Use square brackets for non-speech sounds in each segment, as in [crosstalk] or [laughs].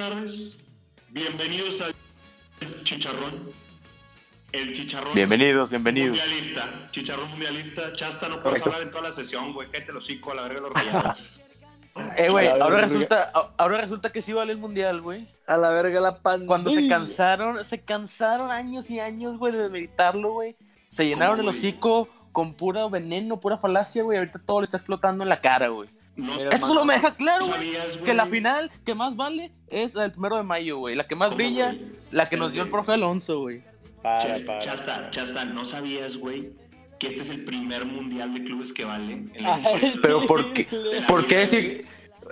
tardes. Bienvenidos al Chicharrón. El Chicharrón. Bienvenidos, bienvenidos. Mundialista. Chicharrón mundialista. Chasta, no puedes hablar en toda la sesión, güey. Cállate los hocico a la verga de los rayados. Eh, güey, ahora resulta, ahora resulta que sí vale el mundial, güey. A la verga la pandemia. Cuando se cansaron, se cansaron años y años, güey, de meditarlo, güey. Se llenaron el hocico con pura veneno, pura falacia, güey. Ahorita todo le está explotando en la cara, güey. No Eso solo me deja claro, güey. Que la final que más vale es la del primero de mayo, güey. La que más ¿Cómo, brilla, güey? la que nos dio el profe Alonso, güey. Para, para. Chasta, Chasta, ¿no sabías, güey? Que este es el primer mundial de clubes que vale. En la Ay? Pero ¿por qué? ¿Por qué si,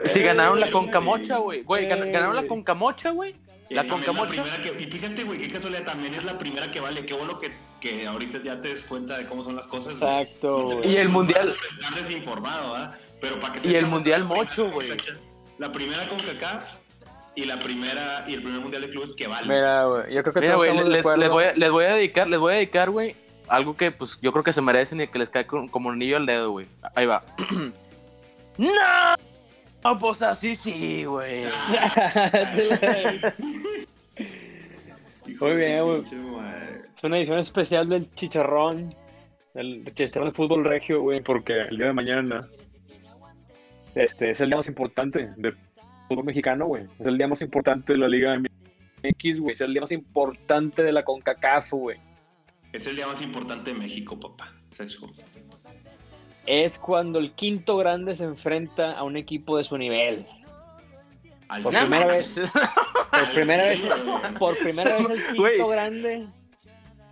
si ganaron la Concamocha, güey? Güey, gan- Eh, ganaron la. Concamocha, güey. La Eh, también Concamocha. primera que- y fíjate, güey, qué casualidad, también es la primera que vale. Qué bueno que, que ahorita ya te des cuenta de cómo son las cosas. Exacto, güey. Y el mundial. Estar desinformado, ¿ah? Pero para que Y el mundial mocho, güey. La primera con CACAF y la primera y el primer mundial de clubes que vale. Mira, güey. Yo creo que Mira, todos estamos les, voy a, les voy a dedicar, les voy a dedicar, güey, algo que pues yo creo que se merecen y que les cae con- como anillo al dedo, güey. Ahí va. [clears throat] ¡No! No, pues así sí, güey. [laughs] [laughs] Muy bien, güey. Es una edición especial del Chicharrón. El Chicharrón de fútbol regio, güey, porque el día de mañana este, es el día más importante del fútbol mexicano, güey. Es el día más importante de la Liga MX, güey. Es el día más importante de la CONCACAF, güey. Es el día más importante de México, papá. Es cuando el quinto grande se enfrenta a un equipo de su nivel. Al Por primera vez. Por primera vez, por primera vez el quinto grande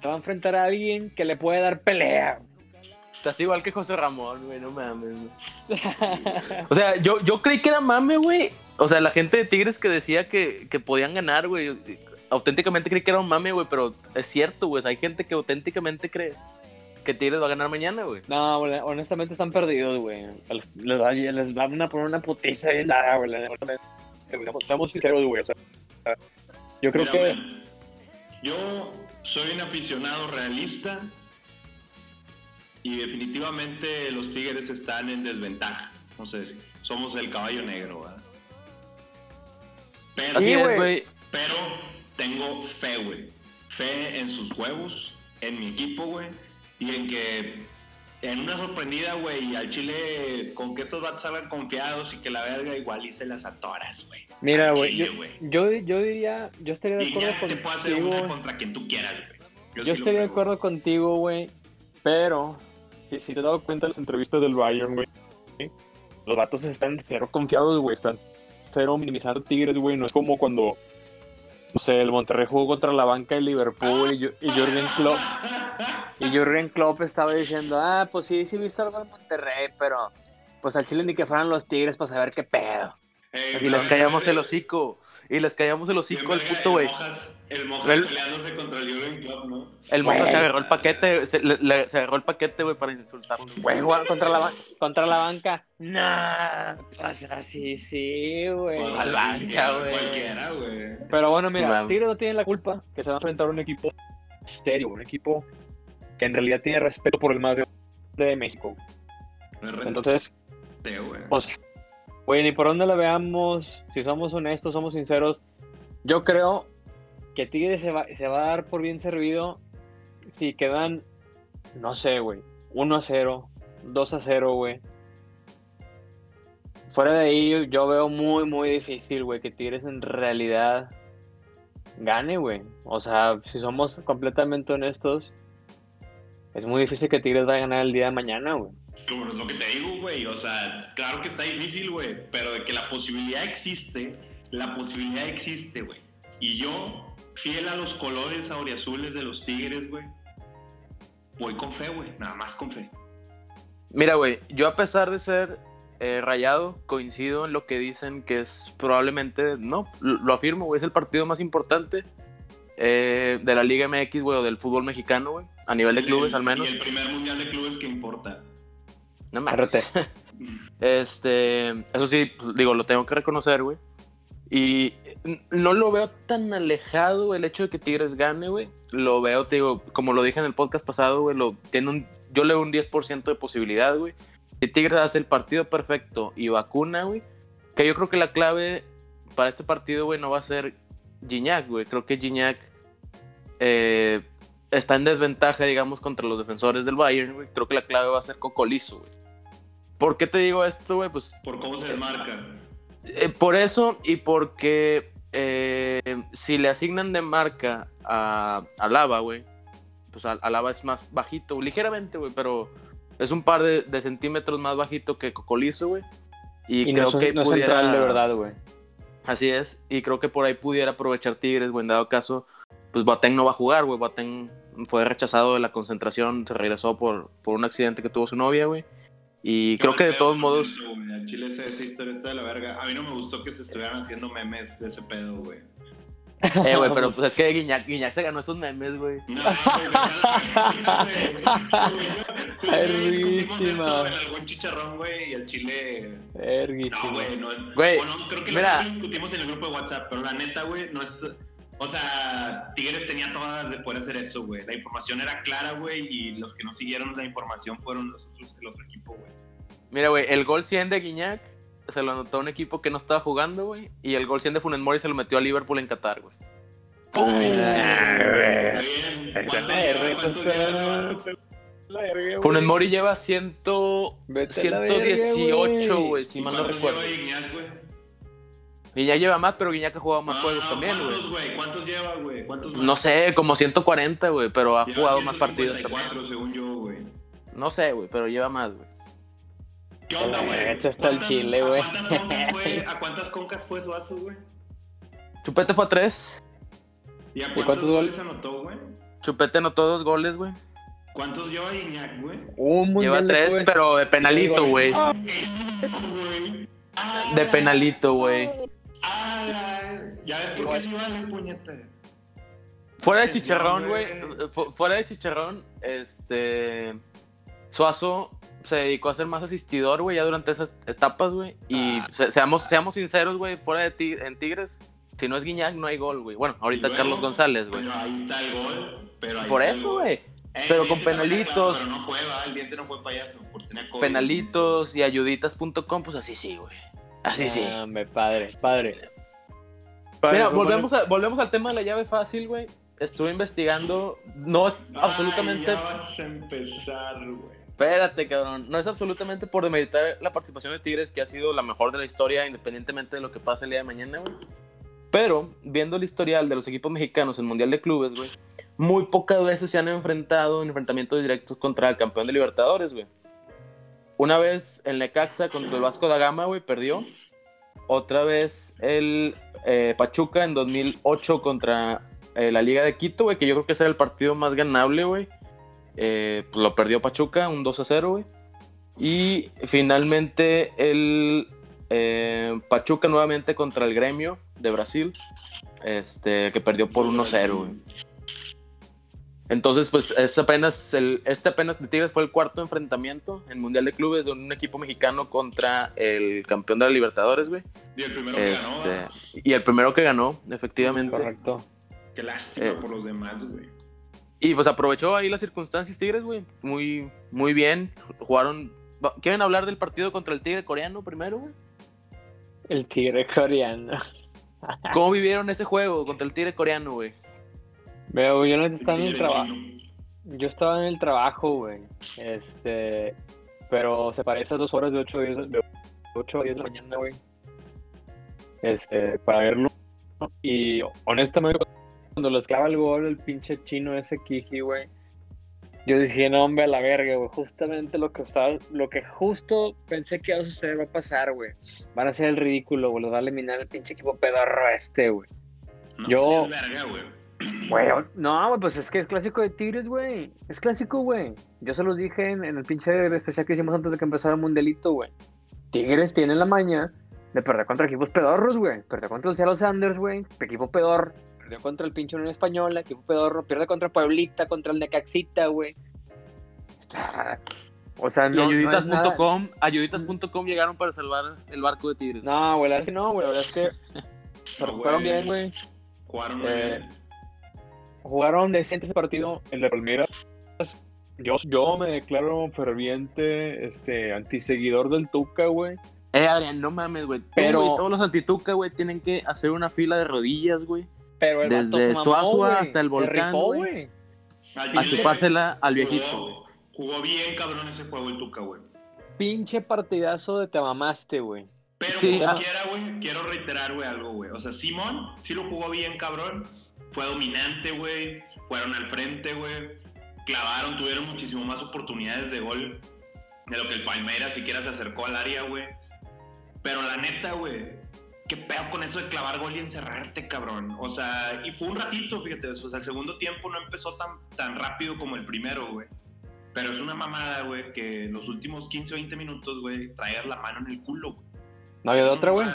se va a enfrentar a alguien que le puede dar pelea. Estás igual que José Ramón, güey, no mames. güey. O sea, yo, yo creí que era mame, güey. O sea, la gente de Tigres que decía que, que podían ganar, güey. Auténticamente creí que era un mame, güey, pero es cierto, güey. Hay gente que auténticamente cree que Tigres va a ganar mañana, güey. No, güey, honestamente están perdidos, güey. Les, les les van a poner una putiza bien larga, güey. honestamente. Seamos- Seamos sinceros, güey. O sea, yo creo Mira, que. güey, Yo soy un aficionado realista y definitivamente los Tigres están en desventaja. Si- somos el caballo negro, ¿verdad? Pero, Así Sí, es, güey. güey. pero tengo fe, güey. Fe en sus huevos, en mi equipo, güey. Y en que en una sorprendida, güey, al Chile, con que estos vatos salgan confiados y que la verga igual y se las atoras, güey. Mira, güey. Yo, yo, yo diría. Yo estaría de Y acuerdo ya te puedo hacer contigo. una contra quien tú quieras, güey. Yo sí lo estaría de acuerdo contigo, güey. Pero. Si, si te has dado cuenta de las entrevistas del Bayern, güey. ¿sí? Los vatos están cero confiados, güey. Están cero minimizando Tigres, güey. No es como cuando. No sé, el Monterrey jugó contra la banca de Liverpool y, y Jürgen Klopp. Y Jürgen Klopp estaba diciendo, ah, pues sí, sí he visto algo en Monterrey, pero pues al Chile ni que fueran los Tigres para saber qué pedo. Y les callamos el hocico. Y les callamos el hocico al puto, güey. El Mojas El- peleándose contra el Jurgen Klopp, ¿no? El Güey. se agarró el paquete, se, le- le- se agarró el paquete, güey, para insultarlo. Güey, jugar contra la, contra la banca. Nah, pues así sí, güey. Pues, así, banca, güey. Cualquiera, güey. Pero bueno, mira. Tigres no tiene la culpa que se va a enfrentar a un equipo serio, un equipo que en realidad tiene respeto por el más grande de México. Entonces, pues, güey, ni por dónde la veamos, si somos honestos, somos sinceros, yo creo que Tigres se va, se va a dar por bien servido si quedan, no sé, güey, 1 a 0, 2 a 0, güey. Fuera de ahí, yo veo muy, muy difícil, güey, que Tigres en realidad gane, güey. O sea, si somos completamente honestos, es muy difícil que Tigres vaya a ganar el día de mañana, güey. Güey. O sea, claro que está difícil, güey. Pero de que la posibilidad existe, la posibilidad existe, güey. Y yo, fiel a los colores auriazules de los Tigres, güey, voy con fe, güey. Nada más con fe. Mira, güey, yo a pesar de ser eh, rayado, coincido en lo que dicen que es probablemente, no, lo, afirmo, güey, es el partido más importante eh, de la Liga MX, güey, o del fútbol mexicano, güey, a nivel de El- clubes al menos. Y el primer mundial de clubes que importa. No mames. [laughs] Este, eso sí, pues, digo, lo tengo que reconocer, güey. Y no lo veo tan alejado el hecho de que Tigres gane, güey. Lo veo, te digo, como lo dije en el podcast pasado, güey, lo, tiene un, yo le veo un 10% de posibilidad, güey. Si Tigres hace el partido perfecto y vacuna, güey, que yo creo que la clave para este partido, güey, no va a ser Gignac, güey. Creo que Gignac eh, está en desventaja, digamos, contra los defensores del Bayern, güey. Creo que la clave va a ser Cocolizo, güey. ¿Por qué te digo esto, güey? Pues Por cómo se desmarca. eh, por eso y porque eh, si le asignan de marca a, a Lava, güey, pues a, a Lava es más bajito, ligeramente, güey, pero es un par de, de centímetros más bajito que Cocolizo, güey. Y, Y creo no, son- que no es pudiera. central de verdad, güey. Así es, y creo que por ahí pudiera aprovechar Tigres, güey, en dado caso, pues Boateng no va a jugar, güey, Boateng fue rechazado de la concentración, se regresó por, por un accidente que tuvo su novia, güey, y creo que de todos modos, Al Chile esa, esa historia está de la verga. A mí no me gustó que se estuvieran haciendo memes de ese pedo, güey. eh, güey, pero [laughs] pues es que Guiñac, Guiñac se ganó esos memes, güey. No. En algún chicharrón, güey, y el chile. No, Verguísima. güey, no. Güey, bueno, creo que mira. lo discutimos en el grupo de WhatsApp, pero la neta, güey, no es. O sea, Tigres tenía todas de poder hacer eso, güey. La información era clara, güey, y los que no siguieron la información fueron los otros, el otro equipo, güey. Mira, güey, el gol 100 de Guiñac se lo anotó a un equipo que no estaba jugando, güey, y el gol 100 de Funes Mori se lo metió a Liverpool en Qatar, güey. Güey. Funes Mori lleva 100, Vete a la verga, 118, güey, si ¿Y mal no recuerdo. Guiñac, güey? Guiñac lleva más, pero Guiñac ha jugado más juegos también, güey. ¿Cuántos, güey? ¿Cuántos lleva, güey? ¿Cuántos más? No sé, como 140, güey, pero ha Lleva jugado más partidos también. 154, según yo, güey. No sé, güey, pero lleva más, güey. ¿Qué onda, güey? Hasta el ¿Cuántas- chile, a güey. cuántas concas [laughs] fue- ¿A cuántas concas fue su vaso, güey? Chupete fue a 3. ¿Y a cuántos cuántos goles? anotó, güey? Chupete anotó dos goles, güey. ¿Cuántos lleva Iñak, güey? Un Lleva mundial 3, después. pero de penalito, güey. [laughs] De penalito, güey. Ah, Ya ves por qué sí vale, puñete. Fuera de chicharrón, güey. fu- Fuera de chicharrón, este. Suazo se dedicó a ser más asistidor, güey, ya durante esas etapas, güey. Y Ah. se- seamos, seamos sinceros, güey, fuera de ti, en Tigres, si no es Guiñac, no hay gol, güey. Bueno, ahorita Carlos González, güey. Pero ahí está el gol. Pero ahí Por está eso, güey. Eh, pero con penalitos. Pero no fue, ¿va? El diente no fue payaso. Por tener COVID. Penalitos y ayuditas.com, pues así sí, güey. Así sí. Ah, me padre, padre. Mira, volvemos, a- volvemos al tema de la llave fácil, güey. Estuve investigando. No es Ay, absolutamente. Ya vas a empezar, güey. Espérate, cabrón. No es absolutamente por demeritar la participación de Tigres, que ha sido la mejor de la historia, independientemente de lo que pase el día de mañana, güey. Pero, viendo el historial de los equipos mexicanos en Mundial de Clubes, güey, muy pocas veces se han enfrentado en enfrentamientos directos contra el campeón de Libertadores, güey. Una vez el Necaxa contra el Vasco da Gama, güey, perdió. Otra vez el eh, Pachuca en 2008 contra eh, la Liga de Quito, güey, que yo creo que ese era el partido más ganable, güey. Eh, pues lo perdió Pachuca, un 2 a 0, güey. Y finalmente el Pachuca nuevamente contra el Gremio de Brasil, este, que perdió por 1 a 0, güey. Entonces, pues es apenas el, este apenas de Tigres fue el cuarto enfrentamiento en Mundial de Clubes de un equipo mexicano contra el campeón de la Libertadores, güey. Y el primero que ganó, Este, ¿va? y el primero que ganó, efectivamente. Correcto. Qué lástima eh. por los demás, güey. Y pues aprovechó ahí las circunstancias Tigres, güey. Muy, muy bien. Jugaron. ¿Quieren hablar del partido contra el Tigre coreano primero, güey? El tigre coreano. ¿Cómo vivieron ese juego contra el Tigre coreano, güey? Veo, yo no estaba en el trabajo. Yo estaba en el trabajo, güey. Este. Pero se parece a dos horas de 8 a 10 de, 8 a 10 de la mañana, güey. Este, para verlo. Y honestamente, cuando lo esclava el gol, el pinche chino ese Kiji, güey. Yo dije, no, hombre, a la verga, güey. Justamente lo que estaba, lo que justo pensé que iba a suceder va a pasar, güey. Van a hacer el ridículo, güey. Los va a eliminar el pinche equipo pedorro este, güey. No, Yo- es verga, güey. Güey, no, güey, pues es que es clásico de Tigres, güey. Es clásico, güey. Yo se los dije en, en el pinche especial que hicimos antes de que empezara el mundialito, güey. Tigres tiene la maña de perder contra equipos pedorros, güey. Perdió contra el Seattle Sanders, güey. Equipo pedor. Perdió contra el pinche Unión Española, equipo pedorro. Pierde contra Pueblita, contra el Necaxita, güey. O sea, y no. nada- ayuditas.com, ayuditas.com llegaron para salvar el barco de Tigres. No, güey, la verdad es que no, güey. La verdad es que [laughs] se No, bien, güey. Jugaron muy Eh, bien. Jugaron decente ese partido, el de Palmeiras. Yo, yo me declaro ferviente este, antiseguidor del Tuca, güey. Eh, Adrián, no mames, güey. Tú, Pero- güey, todos los antituca, güey, tienen que hacer una fila de rodillas, güey. Pero el Desde Suazua hasta el volcán, güey. A chupársela al viejito. Jugó, jugó bien, cabrón, ese juego el Tuca, güey. Pinche partidazo de te mamaste, güey. Pero Sí, como ah. quiera, güey, quiero reiterar, güey, algo, güey. O sea, Simón sí lo jugó bien, cabrón. Fue dominante, güey. Fueron al frente, güey. Clavaron, tuvieron muchísimo más oportunidades de gol de lo que el Palmeiras siquiera se acercó al área, güey. Pero la neta, güey, qué pedo con eso de clavar gol y encerrarte, cabrón. O sea, y fue un ratito, fíjate, o sea, el segundo tiempo no empezó tan, tan rápido como el primero, güey. Pero es una mamada, güey, que en los últimos 15 o 20 minuos, güey, traigas la mano en el culo, güey. No había de otra, güey.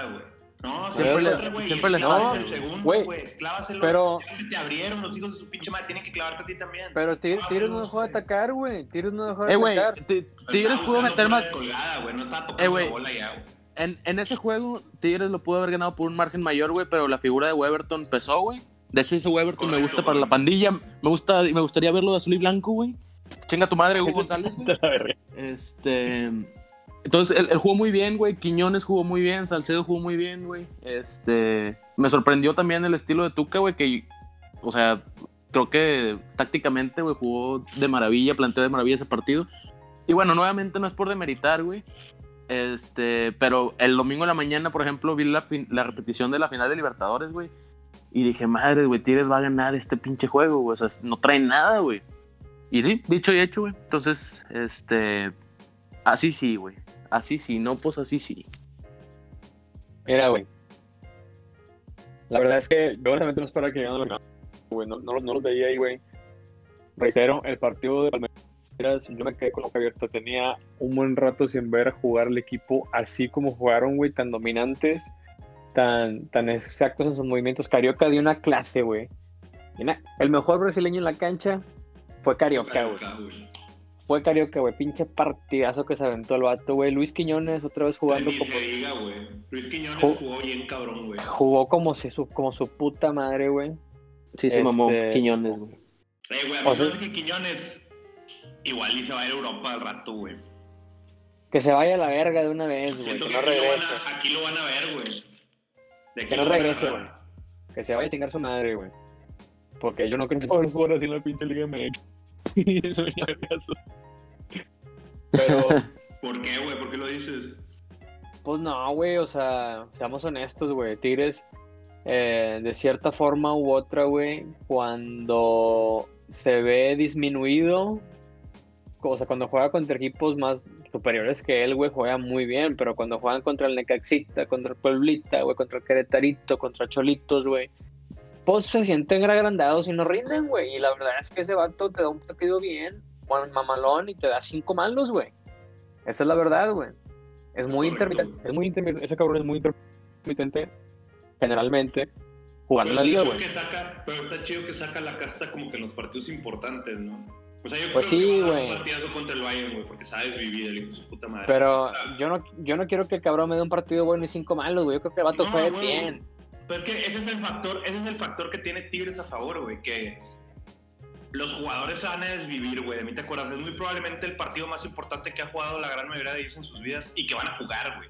No, Siempre le- güey. siempre y le es clavas el segundo, Güey, güey. Clávaselo. pero- se te abrieron los hijos de su pinche madre. Tienen que clavarte a ti también. Pero Tigres, No, dejó de atacar, güey. Tigres no dejó de Eh, güey, atacar. Ti- Tigres pudo meter más. descolgada, güey. No estaba tocando Eh, güey. la bola ya, güey. En, en ese juego, Tigres lo pudo haber ganado por un margen mayor, güey, pero la figura de Weberton pesó, güey. De hecho, ese Weberton me gusta para la pandilla. Me gusta, me gustaría verlo de azul y blanco, güey. Chinga tu madre, Hugo González, [laughs] verga. Este. Entonces, él, jugó muy bien, güey. Quiñones jugó muy bien. Salcedo jugó muy bien, güey. Este. Me sorprendió también el estilo de Tuca, güey, que. O sea, creo que tácticamente, güey, jugó de maravilla, planteó de maravilla ese partido. Y bueno, nuevamente no es por demeritar, güey. Este, pero el domingo en la mañana, por ejemplo, vi la, la repetición de la final de Libertadores, güey. Y dije, madre, güey, Tigres va a ganar este pinche juego, güey. O sea, no trae nada, güey. Y sí, dicho y hecho, güey. Entonces, este. Así sí, güey. Así sí, no, pues así sí. Mira, güey. La verdad es que yo honestamente no esperaba que llegaran final, güey. No, no, los veía ahí, güey. Reitero, el partido de Palmeiras, yo me quedé con la boca abierta. Tenía un buen rato sin ver jugar el equipo así como jugaron, güey, tan dominantes, tan, tan exactos en sus movimientos. Carioca dio una clase, güey. El mejor brasileño en la cancha fue Carioca, güey. Fue Carioca, güey. Pinche partidazo que se aventó el vato, güey. Luis Quiñones otra vez jugando Ni como se diga, güey. Luis Quiñones Ju- jugó bien cabrón, güey. jugó como, si su, como su puta madre, güey. Sí, se mamó Quiñones, güey. Eh, güey, a O mí me sea- parece que Quiñones igual y se va a ir a Europa al rato, güey. Que se vaya a la verga de una vez, güey. Siento Que que no aquí lo, van regrese. a, aquí lo van a ver, güey. De Que no regrese, güey. Que se vaya a chingar su madre, güey. Porque yo no creo que pueda jugar así en la pinche Liga MX. [laughs] Eso me llama caso. Pero, [laughs] ¿Por qué, güey? ¿Por qué lo dices? pues no, güey. O sea, seamos honestos, güey. Tigres, eh, de cierta forma u otra, güey, cuando se ve disminuido, o sea, cuando juega contra equipos más superiores que él, güey, juega muy bien, pero cuando juegan contra el Necaxita, contra el Pueblita, güey, contra el Queretarito, contra Cholitos, güey, pues se sienten agrandados y no rinden, güey, y la verdad es que ese vato te da un partido bien, Mamalón, y te da cinco malos, güey. Esa es la verdad, güey. Es muy correcto, intermitente, es muy intermitente, ese cabrón es muy intermitente, generalmente, jugando Pero en la liga, güey. pero está chido que saca la casta como que en los partidos importantes, ¿no? O sea, yo Pues creo sí, güey. partidazo contra el Bayern, güey, porque sabes vivir el hijo de su puta madre. Pero yo no, yo no quiero que el cabrón me dé un partido bueno y cinco malos, güey. Yo creo que el vato No, fue bien. Pero es que ese es el factor, ese es el factor que tiene Tigres a favor, güey, que los jugadores se van a desvivir, güey. De mí te acuerdas, es muy probablemente el partido más importante que ha jugado la gran mayoría de ellos en sus vidas y que van a jugar, güey.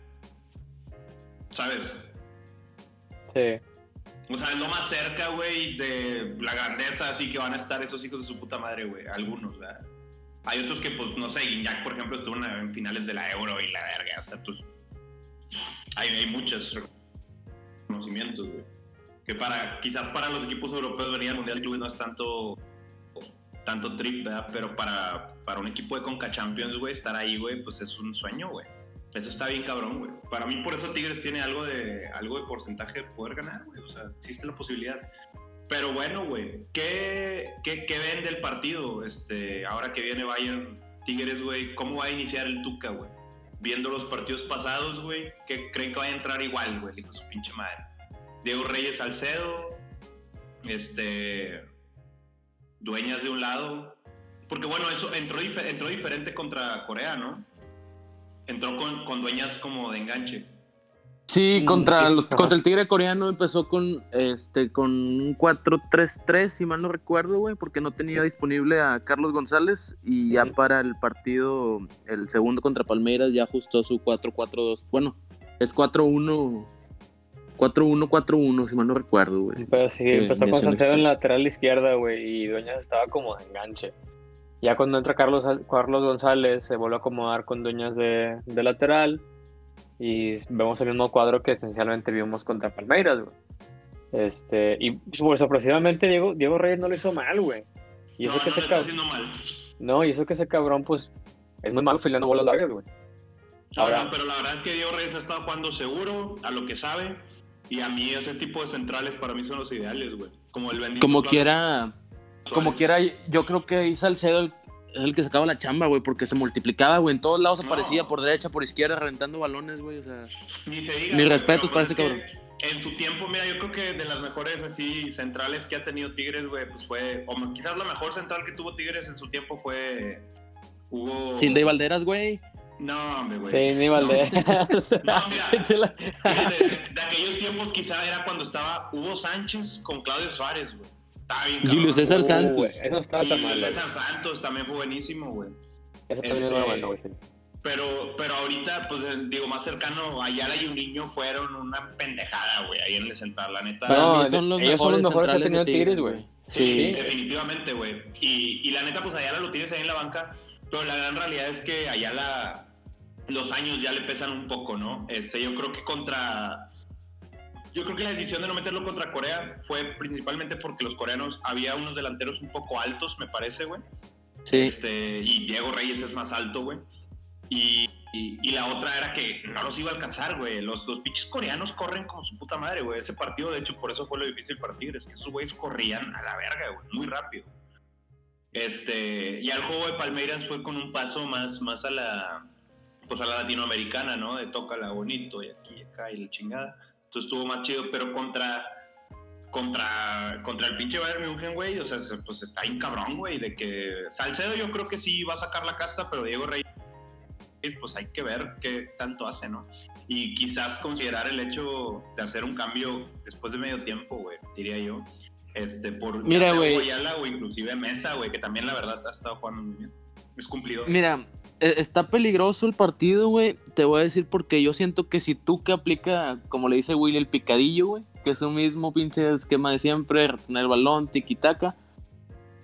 ¿Sabes? Sí. O sea, es lo más cerca, güey, de la grandeza, así que van a estar esos hijos de su puta madre, güey. Algunos, ¿verdad? Hay otros que, pues, no sé, Guiñac, por ejemplo, estuvo en, en finales de la Euro y la verga, o sea, pues. Hay, hay muchos conocimientos, güey. Que para, quizás para los equipos europeos venir al Mundial de Clubes no es tanto, tanto trip, ¿verdad? Pero para, para un equipo de Conca Champions, güey, estar ahí, güey, pues es un sueño, güey. Eso está bien cabrón, güey. Para mí, por eso Tigres tiene algo de, algo de porcentaje de poder ganar, güey. O sea, existe la posibilidad. Pero bueno, güey, ¿qué, qué, qué ven del partido? Este, ahora que viene Bayern Tigres, güey, ¿cómo va a iniciar el Tuca, güey? Viendo los partidos pasados, güey, ¿qué creen que va a entrar igual, güey? Dijo su pinche madre. Diego Reyes Salcedo, este, Dueñas de un lado. Porque bueno, eso entró, dife- entró diferente contra Corea, ¿no? Entró con, con Dueñas como de enganche. Sí, Mm, contra, los- contra el Tigre coreano empezó con este con un 4-3-3, si mal no recuerdo, güey, porque no tenía disponible a Carlos González y ya para el partido, el segundo contra Palmeiras, ya ajustó su 4-4-2. Bueno, Es 4-1. 4-1, 4-1, si mal no recuerdo, güey. Pero sí, Eh, empezó con. Salcedo en la lateral izquierda, güey, y Dueñas estaba como de enganche. Ya cuando entra Carlos, Carlos González, se vuelve a acomodar con Dueñas de, de lateral. Y vemos el mismo cuadro que esencialmente vimos contra Palmeiras, güey. Este, y pues, sorpresivamente Diego, Diego Reyes no lo hizo mal, güey. Y eso no, que no ese le está cab- haciendo mal. No, y eso que ese cabrón, pues, es muy malo filando bolas largas, güey. No, Ahora- no, pero la verdad es que Diego Reyes ha estado jugando seguro, a lo que sabe. Y a mí ese tipo de centrales para mí son los ideales, güey. Como el bendito. Como quiera, como quiera, yo creo que ahí Salcedo es el que sacaba la chamba, güey, porque se multiplicaba, güey. En todos lados No. aparecía, por derecha, por izquierda, reventando balones, güey. O sea, Ni se diga. Respetos pero para ese es que En su tiempo, mira, yo creo que de las mejores así centrales que ha tenido Tigres, güey, pues fue. O quizás la mejor central que tuvo Tigres en su tiempo fue. Hugo. Cindy Valderas, güey. No, hombre, güey. Sí, ni Valdés. No, mira. [laughs] [laughs] De, de aquellos tiempos quizá era cuando estaba Hugo Sánchez con Claudio Suárez, güey. Estaba bien cabrón. Julio César Uh, Santos. güey, Eso estaba Y tan mal. César Santos también fue buenísimo, güey. Eso también Este- era bueno, güey. sí. Pero, pero ahorita, pues eh, digo, más cercano, Ayala y un niño fueron una pendejada, güey, ahí en el central, la neta. No, son los ellos son mejores, los mejores que ha tenido Tigres, güey. Sí. Definitivamente, güey. Y, y la neta, pues Ayala lo tienes ahí en la banca, pero la gran realidad es que Ayala, los años ya le pesan un poco, ¿no? Este, yo creo que contra. Yo creo que la decisión de no meterlo contra Corea fue principalmente porque los coreanos había unos delanteros un poco altos, me parece, güey. Sí. Este, y Diego Reyes es más alto, güey. Y, y- y la otra era que no los iba a alcanzar, güey. Los, los pinches coreanos corren como su puta madre, güey. Ese partido, de hecho, por eso fue lo difícil para Tigres, que esos güeyes corrían a la verga, güey, muy rápido. Este, y al juego de Palmeiras fue con un paso más, más a la, pues a la latinoamericana, ¿no? De tócala bonito y aquí y acá y la chingada. Entonces estuvo más chido, pero contra, contra, contra el pinche Bayern München, güey, o sea, se- pues está bien cabrón, güey, de que Salcedo yo creo que sí va a sacar la casta, pero Diego Reyes, pues hay que ver qué tanto hace, ¿no? Y quizás considerar el hecho de hacer un cambio después de medio tiempo, güey, diría yo. Este, por Mira, güey. O inclusive Mesa, güey, que también la verdad ha estado jugando muy bien. Es cumplido. Mira, está peligroso el partido, güey. Te voy a decir porque yo siento que si tú que aplica, como le dice Willy, el picadillo, güey, que es un mismo pinche esquema de siempre, retener el balón, tiki-taka,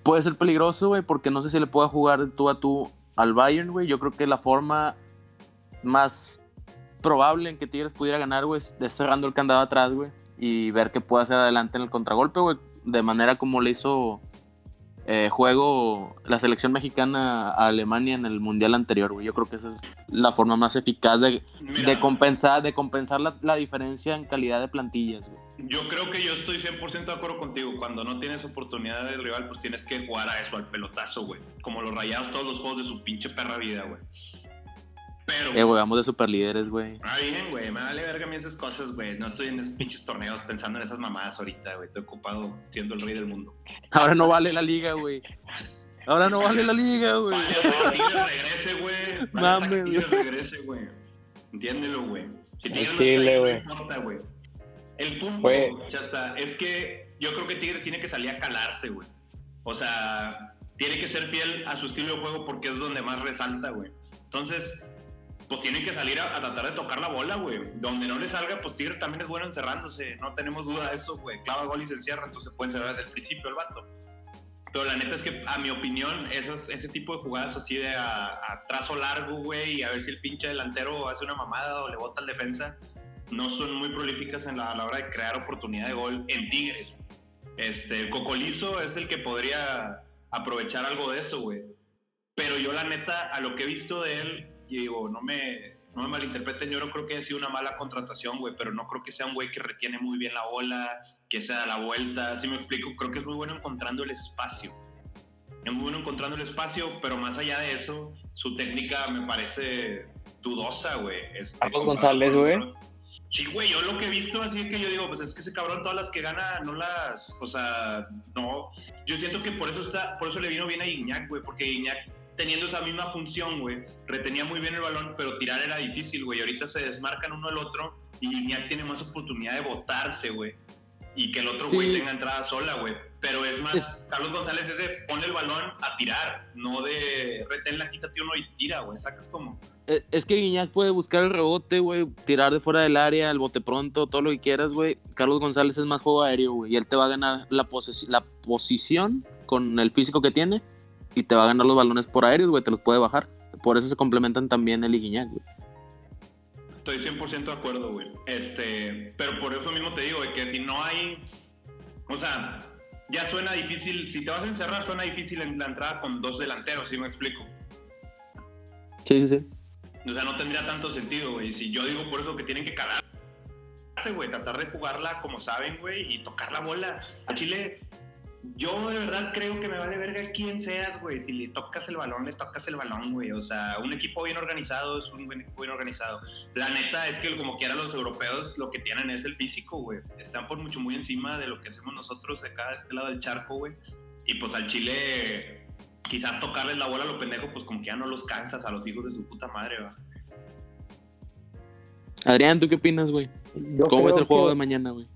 puede ser peligroso, güey, porque no sé si le pueda jugar tú a tú al Bayern, güey. Yo creo que la forma más probable en que Tigres pudiera ganar, güey, es cerrando el candado atrás, güey, y ver qué puede hacer adelante en el contragolpe, güey, de manera como le hizo eh, juego la selección mexicana a Alemania en el mundial anterior, güey. Yo creo que esa es la forma más eficaz de, de compensar, de compensar la, la diferencia en calidad de plantillas, güey. Yo creo que yo estoy 100% de acuerdo contigo. Cuando no tienes oportunidad del rival, pues tienes que jugar a eso, al pelotazo, güey. Como los rayados todos los juegos de su pinche perra vida, güey. Pero, Eh, güey, vamos de super líderes, güey. ah, bien, güey, me vale verga a mí esas cosas, güey. No estoy en esos pinches torneos pensando en esas mamadas ahorita, güey. Estoy ocupado siendo el rey del mundo. Ahora no vale la liga, güey. Ahora no vale la liga, güey. Vale, Tigres regrese, güey. Vale, Mames, Tigres regrese, güey. Entiéndelo, güey. Si Chile, ahí, güey. no importa, güey. El punto, Fue- Chasta, es que yo creo que Tigres tiene que salir a calarse, güey. O sea, tiene que ser fiel a su estilo de juego porque es donde más resalta, güey. Entonces, pues tienen que salir a, tratar de tocar la bola, güey. Donde no le salga, pues Tigres también es bueno encerrándose. No tenemos duda de eso, güey. Clava gol y se encierra, entonces pueden cerrar desde el principio el vato. Pero la neta es que, a mi opinión, ese tipo de jugadas así de a, trazo largo, güey, y a ver si el pinche delantero hace una mamada o le bota al defensa, no son muy prolíficas en la, a la hora de crear oportunidad de gol en Tigres. Este, Cocolizo es el que podría aprovechar algo de eso, güey. Pero yo, la neta, a lo que he visto de él, y digo, no me, no me malinterpreten, yo no creo que haya sido una mala contratación, güey, pero no creo que sea un güey que retiene muy bien la bola, que se da la vuelta, si me explico, creo que es muy bueno encontrando el espacio. Es muy bueno encontrando el espacio, pero más allá de eso, su técnica me parece dudosa, güey. Este, Carlos González, güey. Sí, güey, yo lo que he visto así que yo digo, pues es que ese cabrón todas las que gana no las, o sea, no. Yo siento que por eso está, por eso le vino bien a Iñak, güey, porque Iñak teniendo esa misma función, güey, retenía muy bien el balón, pero tirar era difícil, güey. Ahorita se desmarcan uno al otro y Iñak tiene más oportunidad de botarse, güey. Y que el otro Sí. güey tenga entrada sola, güey. Pero es más, Carlos González es de ponle el balón a tirar, no de reténla, quítate uno y tira, güey. Sacas como. Eh, es que Guiñac puede buscar el rebote, güey, tirar de fuera del área, el bote pronto, todo lo que quieras, güey. Carlos González es más juego aéreo, güey, y él te va a ganar la, la posición con el físico que tiene y te va a ganar los balones por aéreos, güey, te los puede bajar. Por eso se complementan también él y Guiñac, güey. Estoy 100% de acuerdo, güey. Este, pero por eso mismo te digo, güey, que si no hay. O sea, ya suena difícil. Si te vas a encerrar, suena difícil en la entrada con dos delanteros, ¿sí me explico? Sí, sí, sí. O sea, no tendría tanto sentido, güey. Si yo digo por eso que tienen que calar, güey, tratar de jugarla como saben, güey, y tocar la bola. A Chile, yo de verdad creo que me vale verga quién seas, güey. Si le tocas el balón, le tocas el balón, güey. O sea, un equipo bien organizado es un buen equipo bien organizado. La neta es que como quiera los europeos lo que tienen es el físico, güey. Están por mucho muy encima de lo que hacemos nosotros acá de este lado del charco, güey. Y pues al Chile, quizás tocarles la bola a los pendejos, pues como que ya no los cansas a los hijos de su puta madre, va. Adrián, ¿tú qué opinas, güey? ¿Cómo es el juego de mañana, güey?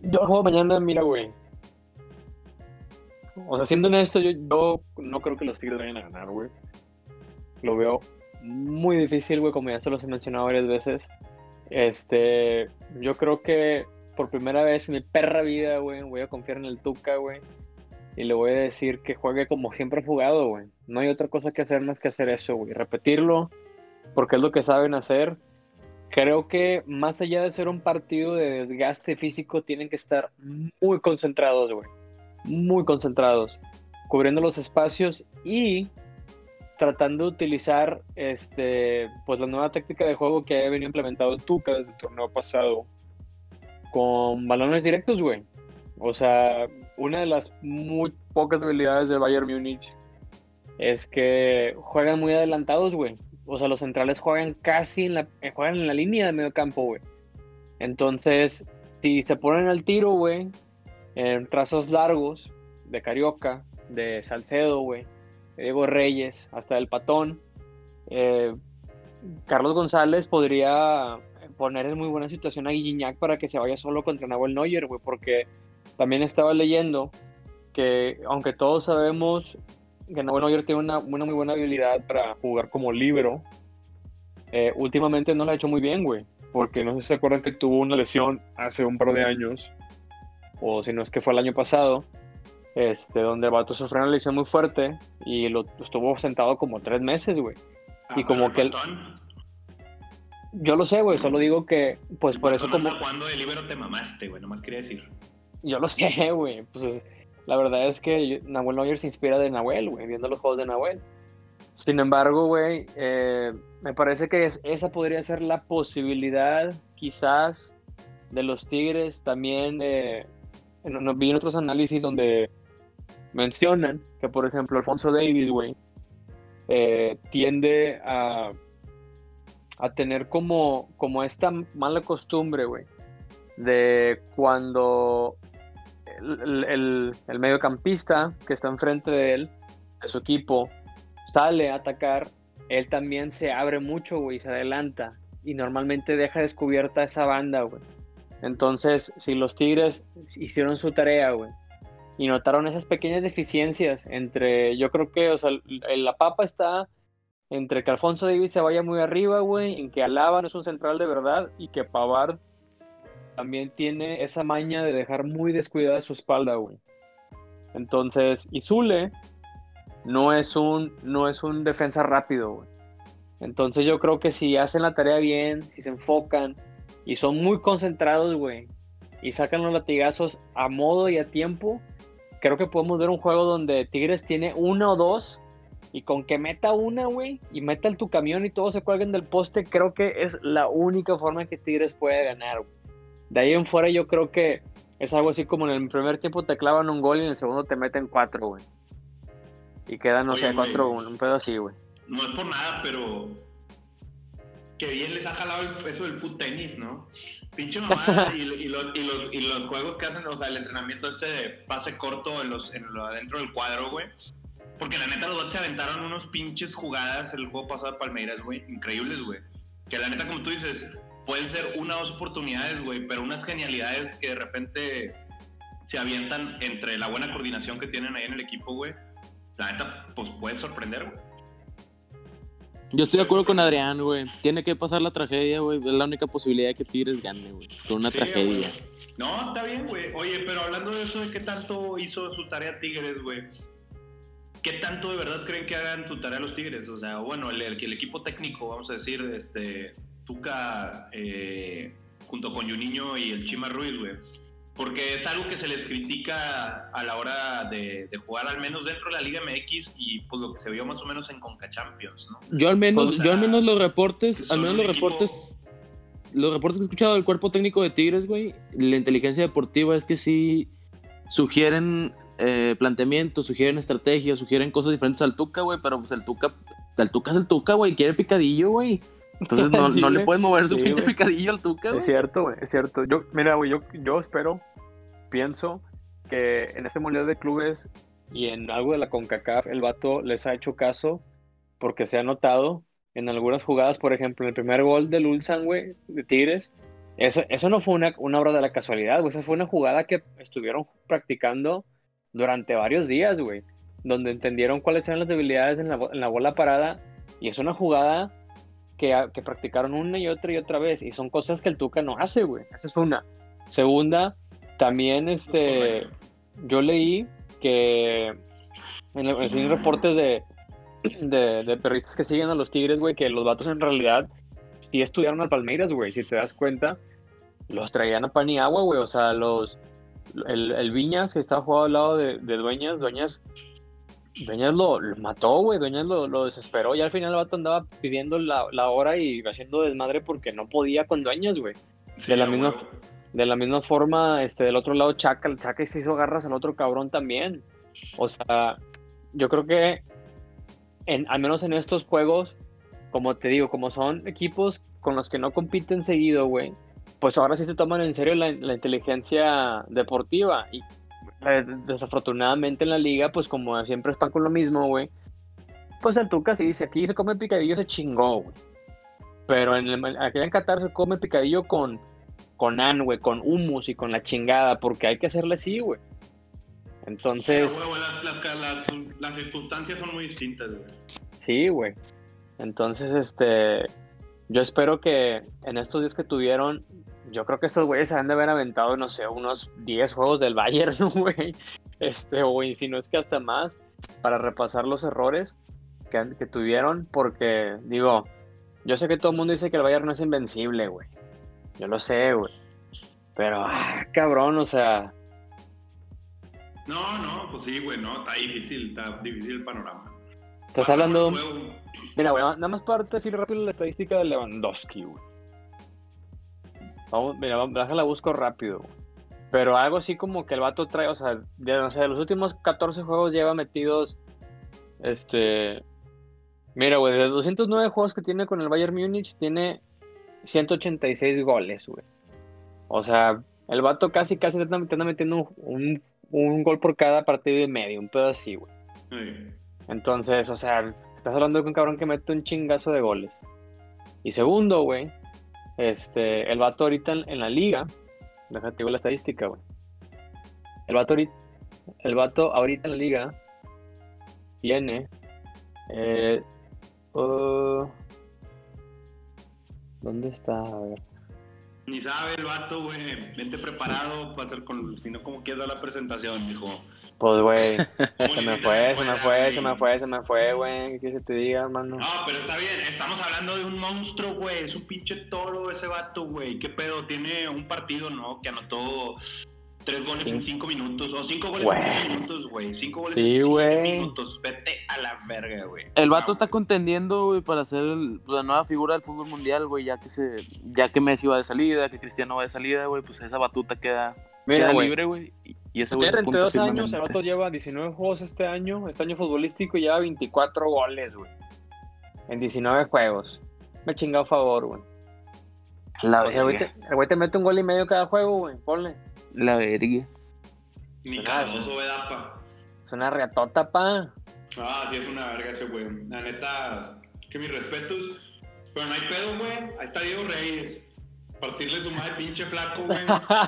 Yo el juego de mañana, mira, güey o sea, siendo honesto, yo, no creo que los Tigres vayan a ganar, güey. Lo veo muy difícil, güey, como ya se los he mencionado varias veces. Este, yo creo que por primera vez en mi perra vida, güey, voy a confiar en el Tuca, güey. Y le voy a decir que juegue como siempre ha jugado, güey. No hay otra cosa que hacer más que hacer eso, güey. Repetirlo, porque es lo que saben hacer. Creo que más allá de ser un partido de desgaste físico, tienen que estar muy concentrados, güey muy concentrados, cubriendo los espacios y tratando de utilizar este, pues la nueva táctica de juego que ha venido implementado Tuca desde el torneo pasado con balones directos, güey. O sea, una de las muy pocas debilidades del Bayern Múnich es que juegan muy adelantados, güey. O sea, los centrales juegan casi en la, juegan en la línea de medio campo, güey. Entonces, si se ponen al tiro, güey, en trazos largos de Carioca, de Salcedo, güey, Diego Reyes, hasta el Patón. Eh, Carlos González podría poner en muy buena situación a Guiñac para que se vaya solo contra Nahuel Neuer, güey, porque también estaba leyendo que, aunque todos sabemos que Nahuel Neuer tiene una, muy buena habilidad para jugar como libero, eh, últimamente no lo ha hecho muy bien, güey, porque no sé si se acuerdan que tuvo una lesión hace un par de años o si no es que fue el año pasado, este, donde el vato sufrió una lesión muy fuerte y lo estuvo sentado como tres meses, güey. y ah, como que él... Yo lo sé, güey, solo digo que, pues por eso como... Cuando de libero te mamaste, güey, nomás quería decir. Yo lo [laughs] sé, güey, pues la verdad es que Nahuel Neuer se inspira de Nahuel, güey, viendo los juegos de Nahuel. Sin embargo, güey, eh, me parece que esa podría ser la posibilidad, quizás, de los Tigres también eh, vi en otros análisis donde mencionan que, por ejemplo, Alfonso Davis, güey, eh, tiende a, a tener como, como esta mala costumbre, güey, de cuando el, el, el, mediocampista que está enfrente de él, de su equipo, sale a atacar, él también se abre mucho, güey, se adelanta. Y normalmente deja descubierta esa banda, güey. Entonces, si los Tigres hicieron su tarea, güey, y notaron esas pequeñas deficiencias entre, yo creo que, o sea, la papa está entre que Alfonso Davis se vaya muy arriba, güey, en que Alaba no es un central de verdad y que Pavard también tiene esa maña de dejar muy descuidada su espalda, güey. Entonces, y Zule no es un, no es un defensa rápido, güey. Entonces yo creo que si hacen la tarea bien, si se enfocan, y son muy concentrados, güey, y sacan los latigazos a modo y a tiempo, creo que podemos ver un juego donde Tigres tiene una o dos y con que meta una, güey, y meta en tu camión y todos se cuelguen del poste, creo que es la única forma que Tigres puede ganar, güey. De ahí en fuera yo creo que es algo así como en el primer tiempo te clavan un gol y en el segundo te meten cuatro, güey. Y quedan, no sé, cuatro, un pedo así, güey. No es por nada, pero que bien les ha jalado eso del foot tenis, ¿no? Pinche [laughs] mamá y, los, y, los, y los juegos que hacen, o sea, el entrenamiento este de pase corto en los, en lo adentro del cuadro, güey. Porque la neta los dos se aventaron unos pinches jugadas el juego pasado de Palmeiras, güey. Increíbles, güey. Que la neta, como tú dices, pueden ser una o dos oportunidades, güey, pero unas genialidades que de repente se avientan entre la buena coordinación que tienen ahí en el equipo, güey. La neta, pues puede sorprender, güey. Yo estoy de acuerdo con Adrián, güey. Tiene que pasar la tragedia, güey. Es la única posibilidad que Tigres gane, güey. Con una Sí, tragedia. No, está bien, güey. Oye, pero hablando de eso, de qué tanto hizo su tarea Tigres, güey. ¿Qué tanto de verdad creen que hagan su tarea los Tigres? O sea, bueno, el, el, el equipo técnico, vamos a decir, este, Tuca eh, junto con Juninho y el Chima Ruiz, güey. Porque es algo que se les critica a la hora de, de jugar, al menos dentro de la Liga MX y pues lo que se vio más o menos en Conca Champions, ¿no? Yo al menos, O sea, yo al menos los reportes, al menos los equipo- reportes, los reportes que he escuchado del cuerpo técnico de Tigres, güey, la inteligencia deportiva es que sí sugieren eh, planteamientos, sugieren estrategias, sugieren cosas diferentes al Tuca, güey, pero pues el Tuca, el Tuca es el Tuca, güey, quiere picadillo, güey. Entonces [laughs] no, no le güey. pueden mover su Sí, pinche picadillo al Tuca, güey. Es cierto, güey, es cierto. Yo, mira, güey, yo, yo espero, pienso que en este mundial de clubes y en algo de la CONCACAF, el vato les ha hecho caso porque se ha notado en algunas jugadas, por ejemplo, en el primer gol del Ulsan, güey, de Tigres. Eso, eso no fue una, una obra de la casualidad, güey. Esa fue una jugada que estuvieron practicando durante varios días, güey. Donde entendieron cuáles eran las debilidades en la, en la bola parada. Y es una jugada que, a- que practicaron una y otra y otra vez. Y son cosas que el Tuca no hace, güey. Esa es una. Segunda, también este, yo leí que en, el- en reportes de, de, de perristas que siguen a los Tigres, güey, que los vatos en realidad sí estudiaron al Palmeiras, güey. Si te das cuenta, los traían a pan y agua, güey. O sea, los. El, el Viñas, que estaba jugado al lado de, de Dueñas, Dueñas. Dueñas lo, lo mató, güey. Dueñas lo, lo desesperó. Y al final el vato andaba pidiendo la, la hora y haciendo desmadre porque no podía con Dueñas, güey. Sí, de la misma-. De la misma forma, este, del otro lado, Chaca, el Chaca se hizo garras al otro cabrón también. O sea, yo creo que, en, al menos en estos juegos, como te digo, como son equipos con los que no compiten seguido, güey, pues ahora sí te toman en serio la, la inteligencia deportiva. Y desafortunadamente en la liga, pues como siempre está con lo mismo, güey, pues el Tuca sí dice, aquí se come picadillo, se chingó, güey. Pero en el, aquí en Qatar se come picadillo con con an, güey, con humus y con la chingada, porque hay que hacerle así, güey. Entonces, huevo, las, las, las, las circunstancias son muy distintas, güey. sí, güey. Entonces, este, yo espero que en estos días que tuvieron, yo creo que estos güeyes se han de haber aventado, no sé, unos 10 juegos del Bayern, [laughs] ¿no, güey. Este, güey, si no es que hasta más, para repasar los errores que, tuvieron, porque, digo, yo sé que todo el mundo dice que el Bayern no es invencible, güey. Yo lo sé, güey. Pero, ah, cabrón, o sea, No, no, pues sí, güey, no, está difícil, está difícil el panorama. estás hablando... Mira, güey, nada más para decir rápido la estadística de Lewandowski, güey. Vamos, mira, vamos, déjala busco rápido. Pero algo así como que el vato trae, o sea, de, o sea, de los últimos 14 juegos lleva metidos, este... Mira, güey, de 209 juegos que tiene con el Bayern Múnich, tiene 186 goles, güey. O sea, el vato casi, casi te anda, te anda metiendo un, un- un gol por cada partido y medio, un pedo así, güey. Sí. Entonces, o sea, estás hablando de un cabrón que mete un chingazo de goles. Y segundo, güey, este, el vato ahorita en, la liga, déjate digo la estadística, güey. El vato ahorita, el vato ahorita en la liga tiene, eh, uh, ¿dónde está? A ver. Ni sabe el vato, güey. Vente preparado para hacer con. Si no, como quieres dar la presentación, dijo. Pues, güey, [laughs] se me fue, se me fue, se me fue, se me fue, güey. ¿Qué que te diga, mano? No, pero está bien. Estamos hablando de un monstruo, güey. Es un pinche toro ese vato, güey. ¿Qué pedo? Tiene un partido, ¿no? Que anotó tres goles en cinco minutos. O cinco goles en siete minutos, güey. Cinco goles Sí, en siete güey. minutos. Vete a la verga, güey. El vato No, está contendiendo, güey, para ser el- la nueva figura del fútbol mundial, güey, ya que se, ya que Messi va de salida, que Cristiano va de salida, güey, pues esa batuta queda, Mira, queda libre, güey. Y, ese güey Tiene apunta 32 años, el vato lleva 19 juegos este año, este año futbolístico y lleva 24 goles, güey. En 19 juegos. Me chingado a favor, güey. La O sea, el güey verga, te- el güey te mete un gol y medio cada juego, güey. Ponle. la verga. Ni Nada, Cardoso, ¿verdad, pa? Es una reatota, pa. Ah, sí, es una verga ese güey. La neta, que mis respetos. Pero no hay pedo, güey. Ahí está Diego Reyes. Partirle su madre pinche flaco, [laughs] güey.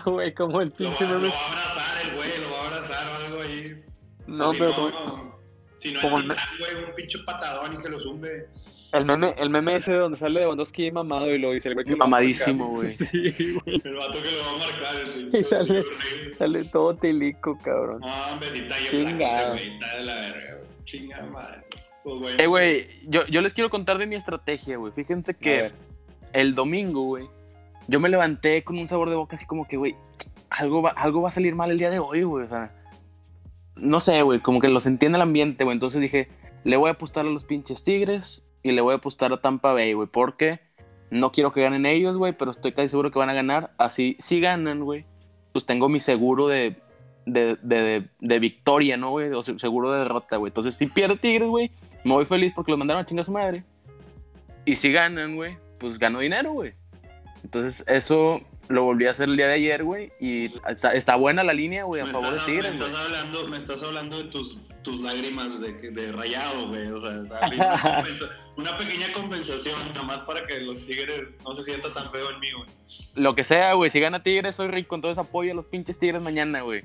Güey, como el Lo pinche va, lo meme. va a abrazar el güey, lo ahí. No, si pero no, como- si no como es me- Titán, güey, un pinche patadón y que lo zumbe. el meme, el meme ese donde sale Lewandowski mamado y lo dice el güey que lo va a Mamadísimo, güey. [laughs] Sí, güey. El vato que lo va a marcar. el Y sale- horrible. Sale todo tilico, cabrón. No, hombre, si está yo Chingado. güey, está de la verga, güey. Chingada madre. Pues bueno. Eh, güey, yo, yo les quiero contar de mi estrategia, güey. Fíjense A que el domingo, güey, yo me levanté con un sabor de boca así como que, güey, algo va, algo va a salir mal el día de hoy, güey. O sea, no sé, güey, como que lo sentí en el ambiente, güey. Entonces dije, le voy a apostar a los pinches Tigres y le voy a apostar a Tampa Bay, güey, porque no quiero que ganen ellos, güey, pero estoy casi seguro que van a ganar. Así, si ganan, güey, pues tengo mi seguro de, de, de, de- victoria, ¿no, güey? O se- seguro de derrota, güey. Entonces, si pierde Tigres, güey, me voy feliz porque lo mandaron a chingar a su madre. Y si ganan, güey, pues gano dinero, güey. Entonces, eso lo volví a hacer el día de ayer, güey. Y está, está buena la línea, güey, a me favor de estás, Tigres, me güey. estás hablando, me estás hablando de tus, tus lágrimas de, que- de rayado, güey. O sea, [laughs] una, pequeña compensación, nada más para que los tigres no se sientan tan feo en mí, güey. Lo que sea, güey. Si gana Tigres, soy rico. Entonces apoyo a los pinches Tigres mañana, güey.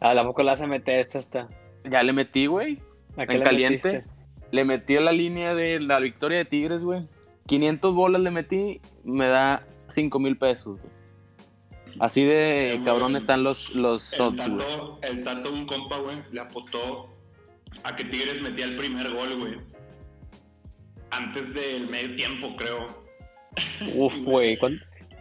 A la poco la vas a meter esta hasta. Ya le metí, güey. ¿A qué En caliente. metiste? Le metí a la línea de la victoria de Tigres, güey. 500 bolas le metí, me da 5 mil pesos, güey. Así de cabrón güey. están los, los El odds, güey. el tato, un compa, güey, le apostó a que Tigres metía el primer gol, güey. Antes del medio tiempo, creo. Uf, güey. ¿cuán-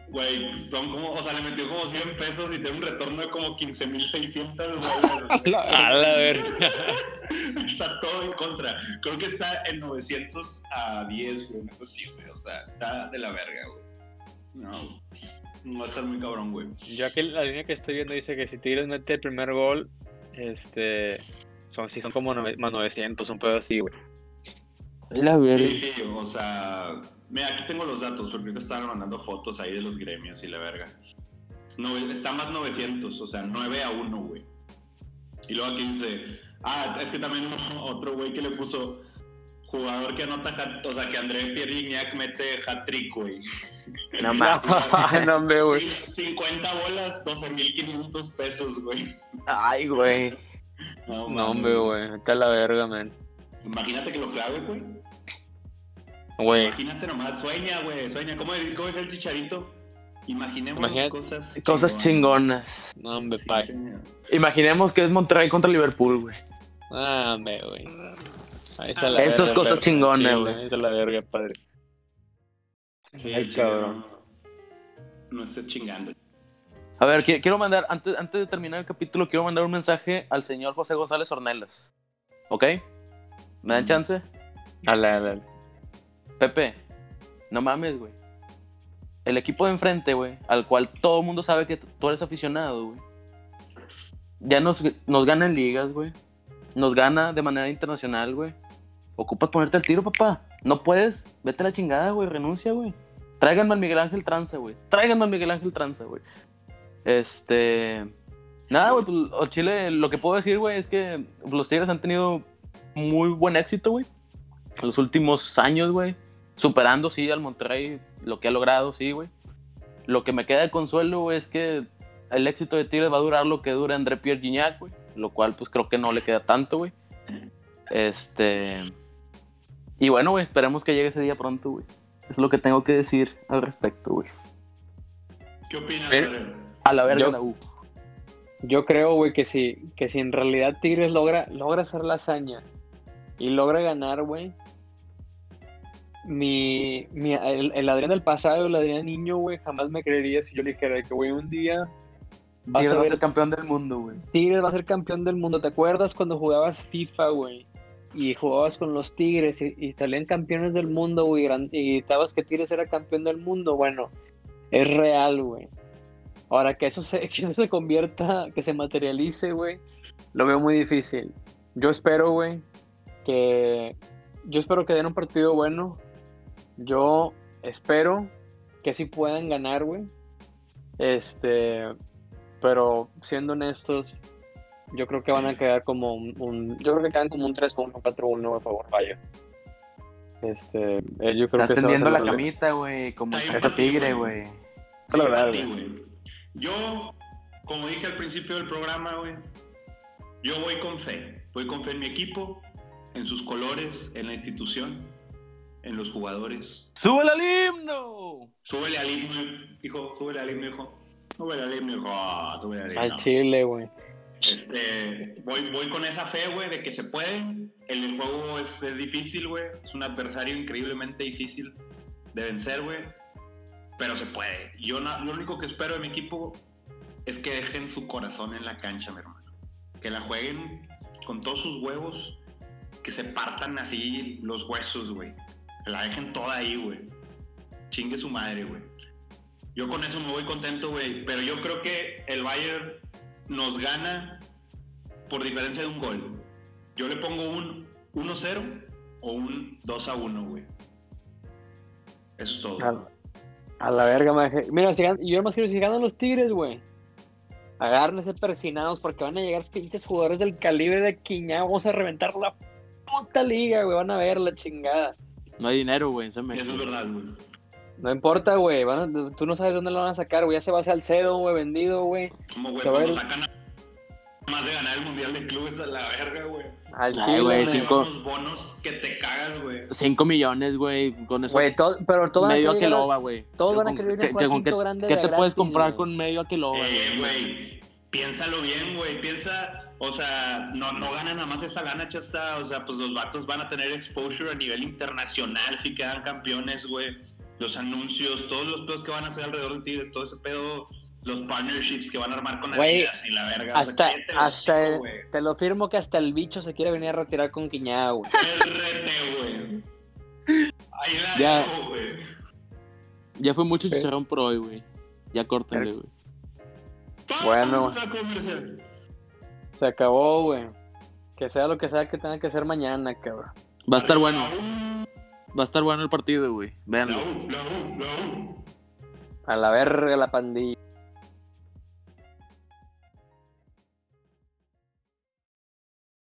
Güey, son como, o sea, le metió como 100 pesos y tiene un retorno de como 15.600 bolas. güey. [laughs] A la ver. [laughs] está todo en contra. Creo que está en 900 a 10, güey. Cosa así, güey. O sea, está de la verga, güey. No, no va a estar muy cabrón, güey. Yo aquí la línea que estoy viendo dice que si Tigres mete el primer gol, este. Son, sí, son como más 900, un pedo así, güey. La verga. Sí, sí, o sea, mira, aquí tengo los datos, porque ahorita estaban mandando fotos ahí de los gremios y la verga. No, está más 900, o sea, 9 a 1, güey. Y luego aquí dice, ah, es que también otro güey que le puso jugador que anota, hat, o sea, que André Pierre mete hat-trick, güey. [laughs] No mames. [laughs] no, hombre, güey. Cin- 50 bolas, 12.500 pesos, güey. Ay, güey. No, mames, hombre, güey. Está la verga, man. Imagínate que lo clave, güey. Güey. Imagínate nomás, sueña, güey, sueña. ¿Cómo, cómo es el chicharito? Imaginemos Imagínate- cosas Cosas chingonas. No, hombre, Sí, señor. Imaginemos que es Monterrey contra Liverpool, güey. Ah, hombre, güey. Ahí está Ah, Esas cosas chingonas, Sí, güey. Ahí está la verga, padre. Sí, Ay, cabrón. No, no estés chingando. A ver, qui- quiero mandar, antes, antes de terminar el capítulo, quiero mandar un mensaje al señor José González Ornelas. ¿Ok? ¿Me dan Mm. chance? Dale, dale. Pepe, no mames, güey. El equipo de enfrente, güey, al cual todo el mundo sabe que tú eres aficionado, güey. Ya nos, nos gana en ligas, güey. Nos gana de manera internacional, güey. Ocupas ponerte al tiro, papá. No puedes. Vete a la chingada, güey. Renuncia, güey. Tráiganme al Miguel Ángel Tranza, güey. Tráiganme al Miguel Ángel Tranza, güey. Este. Nada, güey. Pues, al Chile, lo que puedo decir, güey, es que los Tigres han tenido muy buen éxito, güey. Los últimos años, güey. Superando, sí, al Monterrey, lo que ha logrado, sí, güey. Lo que me queda de consuelo, güey, es que el éxito de Tigres va a durar lo que dura André Pierre Gignac, güey. Lo cual, pues, creo que no le queda tanto, güey. Este... Y bueno, güey, esperemos que llegue ese día pronto, güey. Es lo que tengo que decir al respecto, güey. ¿Qué opinas, padre? A la verga Yo- la U. Yo creo, güey, que si, que si en realidad Tigres logra, logra hacer la hazaña y logra ganar, güey, mi, mi- el, el Adrián del pasado, el Adrián niño, güey, jamás me creería si yo le dijera que, güey, un día vas Tigres a va a ser campeón del mundo, güey. Tigres va a ser campeón del mundo. ¿Te acuerdas cuando jugabas FIFA, güey? Y jugabas con los Tigres y, y salían campeones del mundo, güey, y estabas que Tigres era campeón del mundo. Bueno, es real, güey. Ahora que eso se, [laughs] que eso se convierta, que se materialice, güey, lo veo muy difícil. Yo espero, güey, que. Yo espero que den un partido bueno. Yo espero que sí puedan ganar, güey. Este. Pero siendo honestos, yo creo que van a quedar como un, un- yo creo que quedan como un 3 1 4 1 a favor Valle. Este, eh, yo creo Estás que tendiendo la el- camita, güey, como ti, tigre, güey. güey. la verdad, Sí, güey. Yo, como dije al principio del programa, güey, Yo voy con fe. Voy con fe en mi equipo, en sus colores, en la institución, en los jugadores. ¡Súbele al himno! Súbele al himno, hijo. Súbele al himno, hijo. Súbele al himno, hijo. Súbele al himno. Al Chile, güey. Este, voy, voy con esa fe, güey, de que se puede. El, el juego es, es difícil, güey. Es un adversario increíblemente difícil de vencer, güey. Pero se puede. Yo na- lo único que espero de mi equipo es que dejen su corazón en la cancha, mi hermano. Que la jueguen con todos sus huevos. Que se partan así los huesos, güey. La dejen toda ahí, güey. Chingue su madre, güey. Yo con eso me voy contento, güey. Pero yo creo que el Bayern nos gana por diferencia de un gol. Yo le pongo un 1-0 o un 2-1, güey. Eso es todo. A, la verga, maje. Mira, si gan- yo más quiero si ganan los Tigres, güey. Agárrense perfinados porque van a llegar pinches jugadores del calibre de Quiñá. Vamos a reventar la puta liga, güey. Van a ver la chingada. No hay dinero, güey. Eso es verdad, güey. No importa, güey. a- Tú no sabes dónde lo van a sacar, güey. Ya se va a Salcedo, güey, vendido, güey. Como, güey, a cuando sacan a- más de ganar el Mundial de Clubes a la verga, güey. Al Ay, Chile, güey, cinco- bonos que te cagas, güey. 5 millones, güey. Con eso. Güey, todo- pero todo medio Aqueloba, güey. todos van a querer ir a que- que con qué- grande ¿Qué te puedes comprar güey. con medio Aqueloba, Eh, güey? güey, piénsalo bien, güey. Piensa, o sea, no, no ganan nada más esa lana, chasta. O sea, pues los vatos van a tener exposure a nivel internacional si quedan campeones, güey. Los anuncios, todos los pedos que van a hacer alrededor de Tigres, todo ese pedo, los partnerships que van a armar con Adidas y la verga. Hasta, o sea, cállate el hasta, güey. te lo firmo que hasta el bicho se quiere venir a retirar con Quiñá, güey. RT, güey. Ahí la Ya. dejo, güey. Ya fue mucho chicharrón por hoy, güey. Ya córtenle, güey. Bueno. Se acabó, güey. Que sea lo que sea que tenga que ser mañana, cabrón. Va a estar bueno. Va a estar bueno el partido, güey. Véanlo. A la verga la pandilla.